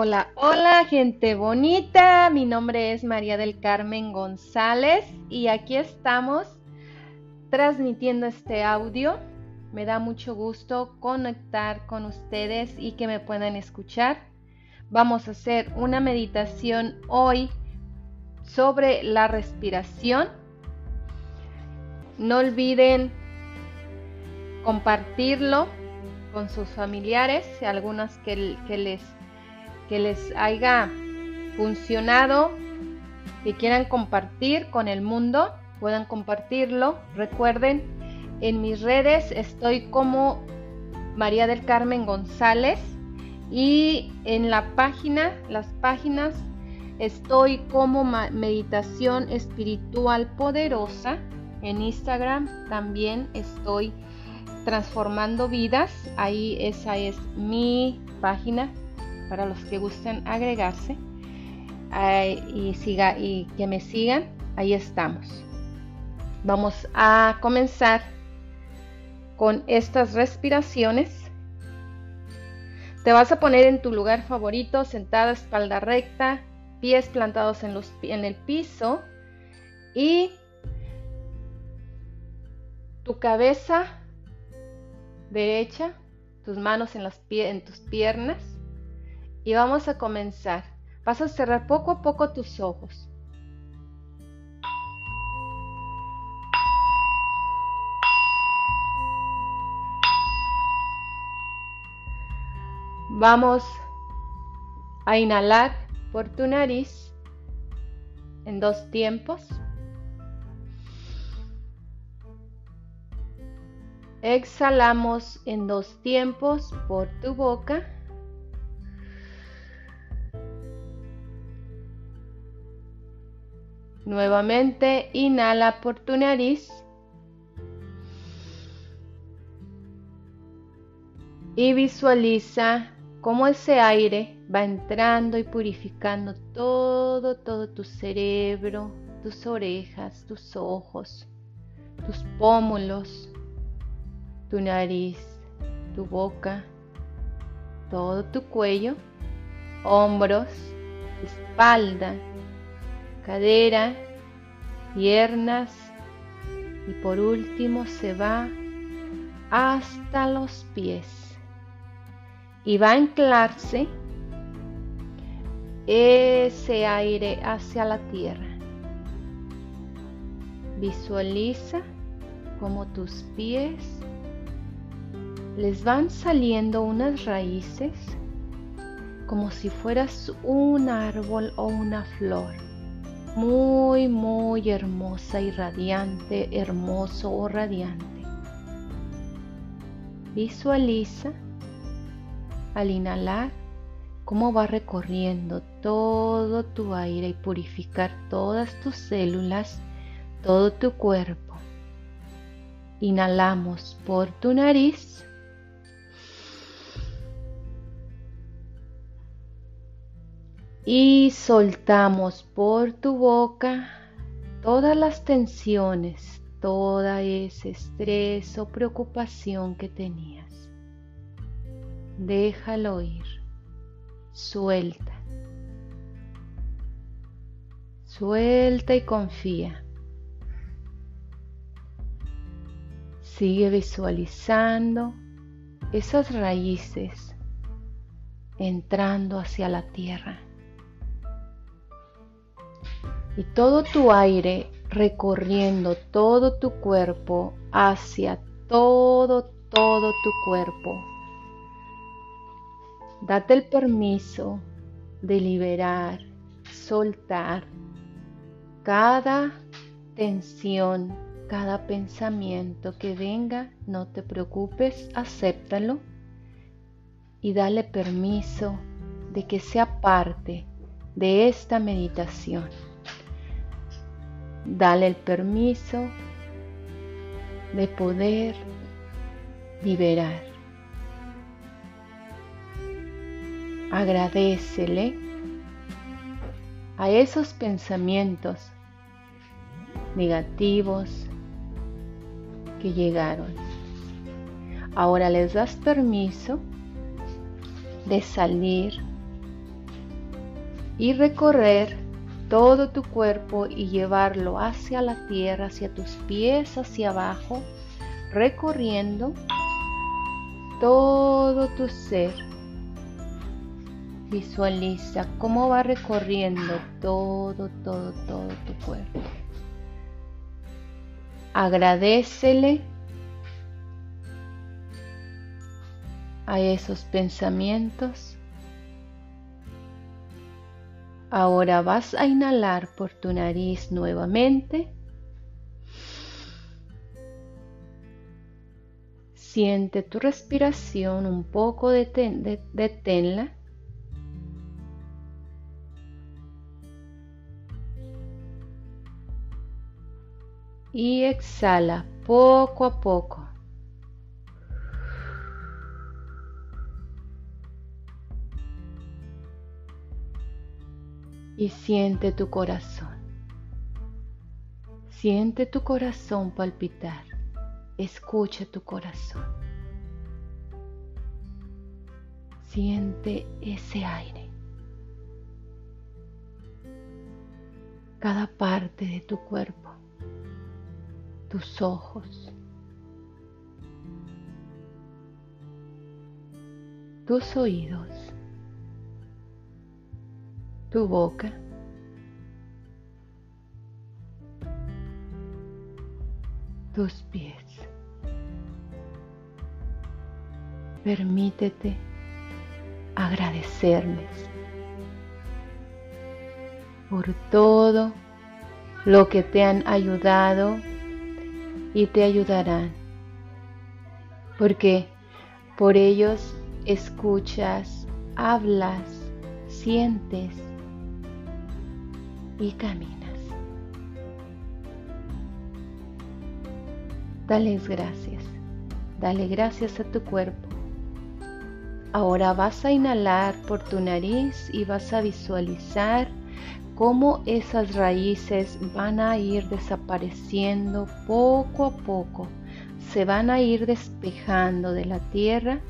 Hola, hola gente bonita, mi nombre es María del Carmen González y aquí estamos transmitiendo este audio. Me da mucho gusto conectar con ustedes y que me puedan escuchar. Vamos a hacer una meditación hoy sobre la respiración. No olviden compartirlo con sus familiares, algunas que, que les que les haya funcionado, que quieran compartir con el mundo, puedan compartirlo. Recuerden, en mis redes estoy como María del Carmen González y en la página, las páginas, estoy como Meditación Espiritual Poderosa. En Instagram también estoy transformando vidas. Ahí esa es mi página para los que gusten agregarse y, siga, y que me sigan, ahí estamos. Vamos a comenzar con estas respiraciones. Te vas a poner en tu lugar favorito, sentada, espalda recta, pies plantados en, los, en el piso y tu cabeza derecha, tus manos en, las, en tus piernas y vamos a comenzar. Vas a cerrar poco a poco tus ojos. Vamos a inhalar por tu nariz en dos tiempos. Exhalamos en dos tiempos por tu boca. Nuevamente inhala por tu nariz. Y visualiza cómo ese aire va entrando y purificando todo, todo tu cerebro, tus orejas, tus ojos, tus pómulos, tu nariz, tu boca, todo tu cuello, hombros, espalda, cadera, piernas y por último se va hasta los pies y va a anclarse ese aire hacia la tierra. Visualiza como tus pies les van saliendo unas raíces como si fueras un árbol o una flor muy, muy hermosa y radiante, hermoso o radiante. Visualiza al inhalar cómo va recorriendo todo tu aire y purificar todas tus células, todo tu cuerpo. Inhalamos por tu nariz y soltamos por tu boca todas las tensiones, toda ese estrés o preocupación que tenías. Déjalo ir, suelta, suelta y confía. Sigue visualizando esas raíces entrando hacia la tierra y todo tu aire recorriendo todo tu cuerpo hacia todo, todo tu cuerpo. Date el permiso de liberar, soltar cada tensión, cada pensamiento que venga, no te preocupes, acéptalo y dale permiso de que sea parte de esta meditación. Dale el permiso de poder liberar. Agradecele a esos pensamientos negativos que llegaron. Ahora les das permiso de salir y recorrer todo tu cuerpo y llevarlo hacia la tierra, hacia tus pies, hacia abajo, recorriendo todo tu ser. Visualiza cómo va recorriendo todo, todo, todo tu cuerpo. Agradecele a esos pensamientos. Ahora vas a inhalar por tu nariz nuevamente. Siente tu respiración un poco deténla. Y exhala poco a poco. Y siente tu corazón. Siente tu corazón palpitar. Escucha tu corazón. Siente ese aire. Cada parte de tu cuerpo. Tus ojos. Tus oídos tu boca. Tus pies. Permítete agradecerles por todo lo que te han ayudado y te ayudarán, porque por ellos escuchas, hablas, sientes y caminas. Dales gracias, dale gracias a tu cuerpo. Ahora vas a inhalar por tu nariz y vas a visualizar cómo esas raíces van a ir desapareciendo poco a poco, se van a ir despejando de la tierra.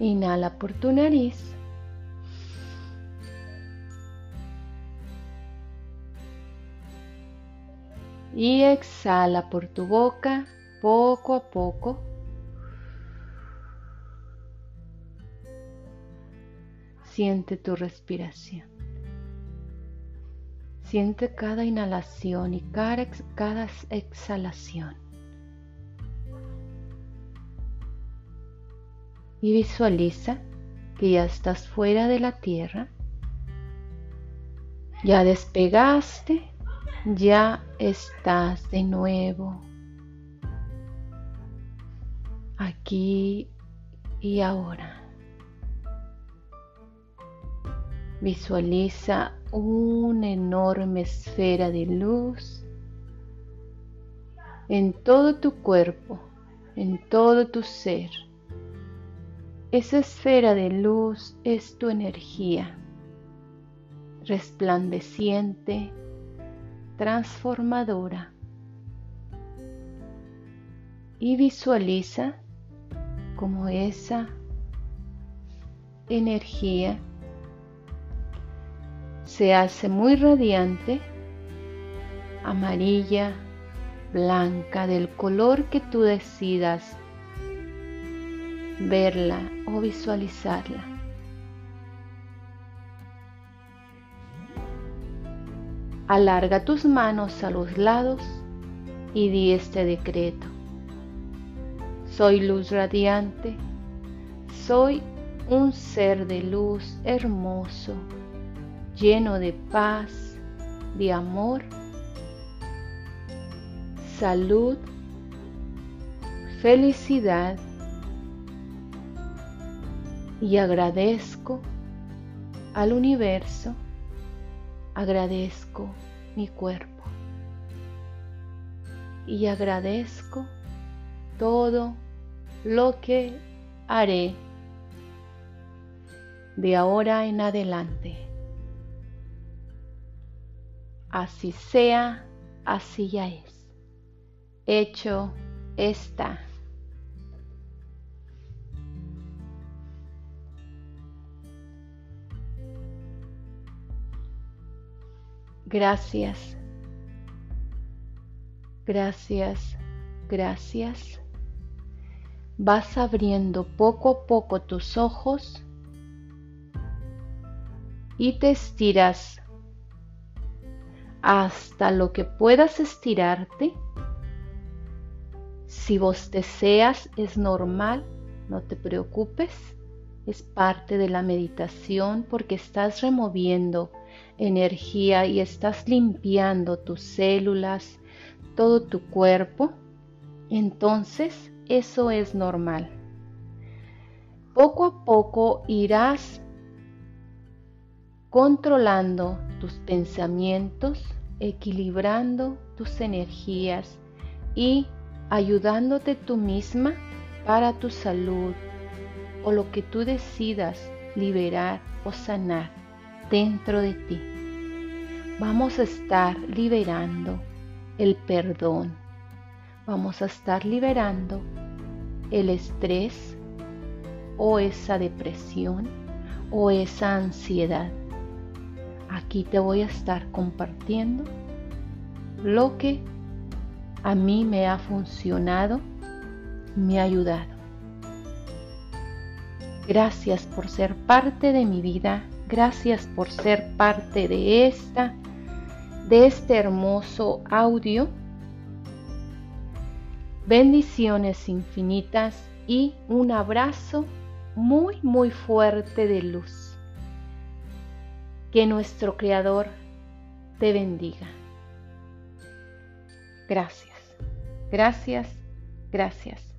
Inhala por tu nariz y exhala por tu boca poco a poco. Siente tu respiración. Siente cada inhalación y cada, cada exhalación. Y visualiza que ya estás fuera de la tierra. Ya despegaste ya estás de nuevo aquí y ahora. Visualiza una enorme esfera de luz en todo tu cuerpo, en todo tu ser. Esa esfera de luz es tu energía resplandeciente transformadora y visualiza como esa energía se hace muy radiante, amarilla, blanca, del color que tú decidas verla o visualizarla. Alarga tus manos a los lados y di este decreto. Soy luz radiante, soy un ser de luz hermoso, lleno de paz, de amor, salud, felicidad y agradezco al universo agradezco mi cuerpo y agradezco todo lo que haré de ahora en adelante. Así sea, así ya es. Hecho está. Gracias. Gracias. Gracias. Vas abriendo poco a poco tus ojos y te estiras hasta lo que puedas estirarte. Si vos deseas, es normal, no te preocupes, es parte de la meditación porque estás removiendo energía y estás limpiando tus células, todo tu cuerpo. Entonces, eso es normal. Poco a poco irás controlando tus pensamientos, equilibrando tus energías y ayudándote tú misma para tu salud o lo que tú decidas liberar o sanar dentro de ti. Vamos a estar liberando el perdón. Vamos a estar liberando el estrés o esa depresión o esa ansiedad. Aquí te voy a estar compartiendo lo que a mí me ha funcionado, me ha ayudado. Gracias por ser parte de mi vida, gracias por ser parte de esta de este hermoso audio. Bendiciones infinitas y un abrazo muy muy fuerte de luz. Que nuestro Creador te bendiga. Gracias, gracias, gracias.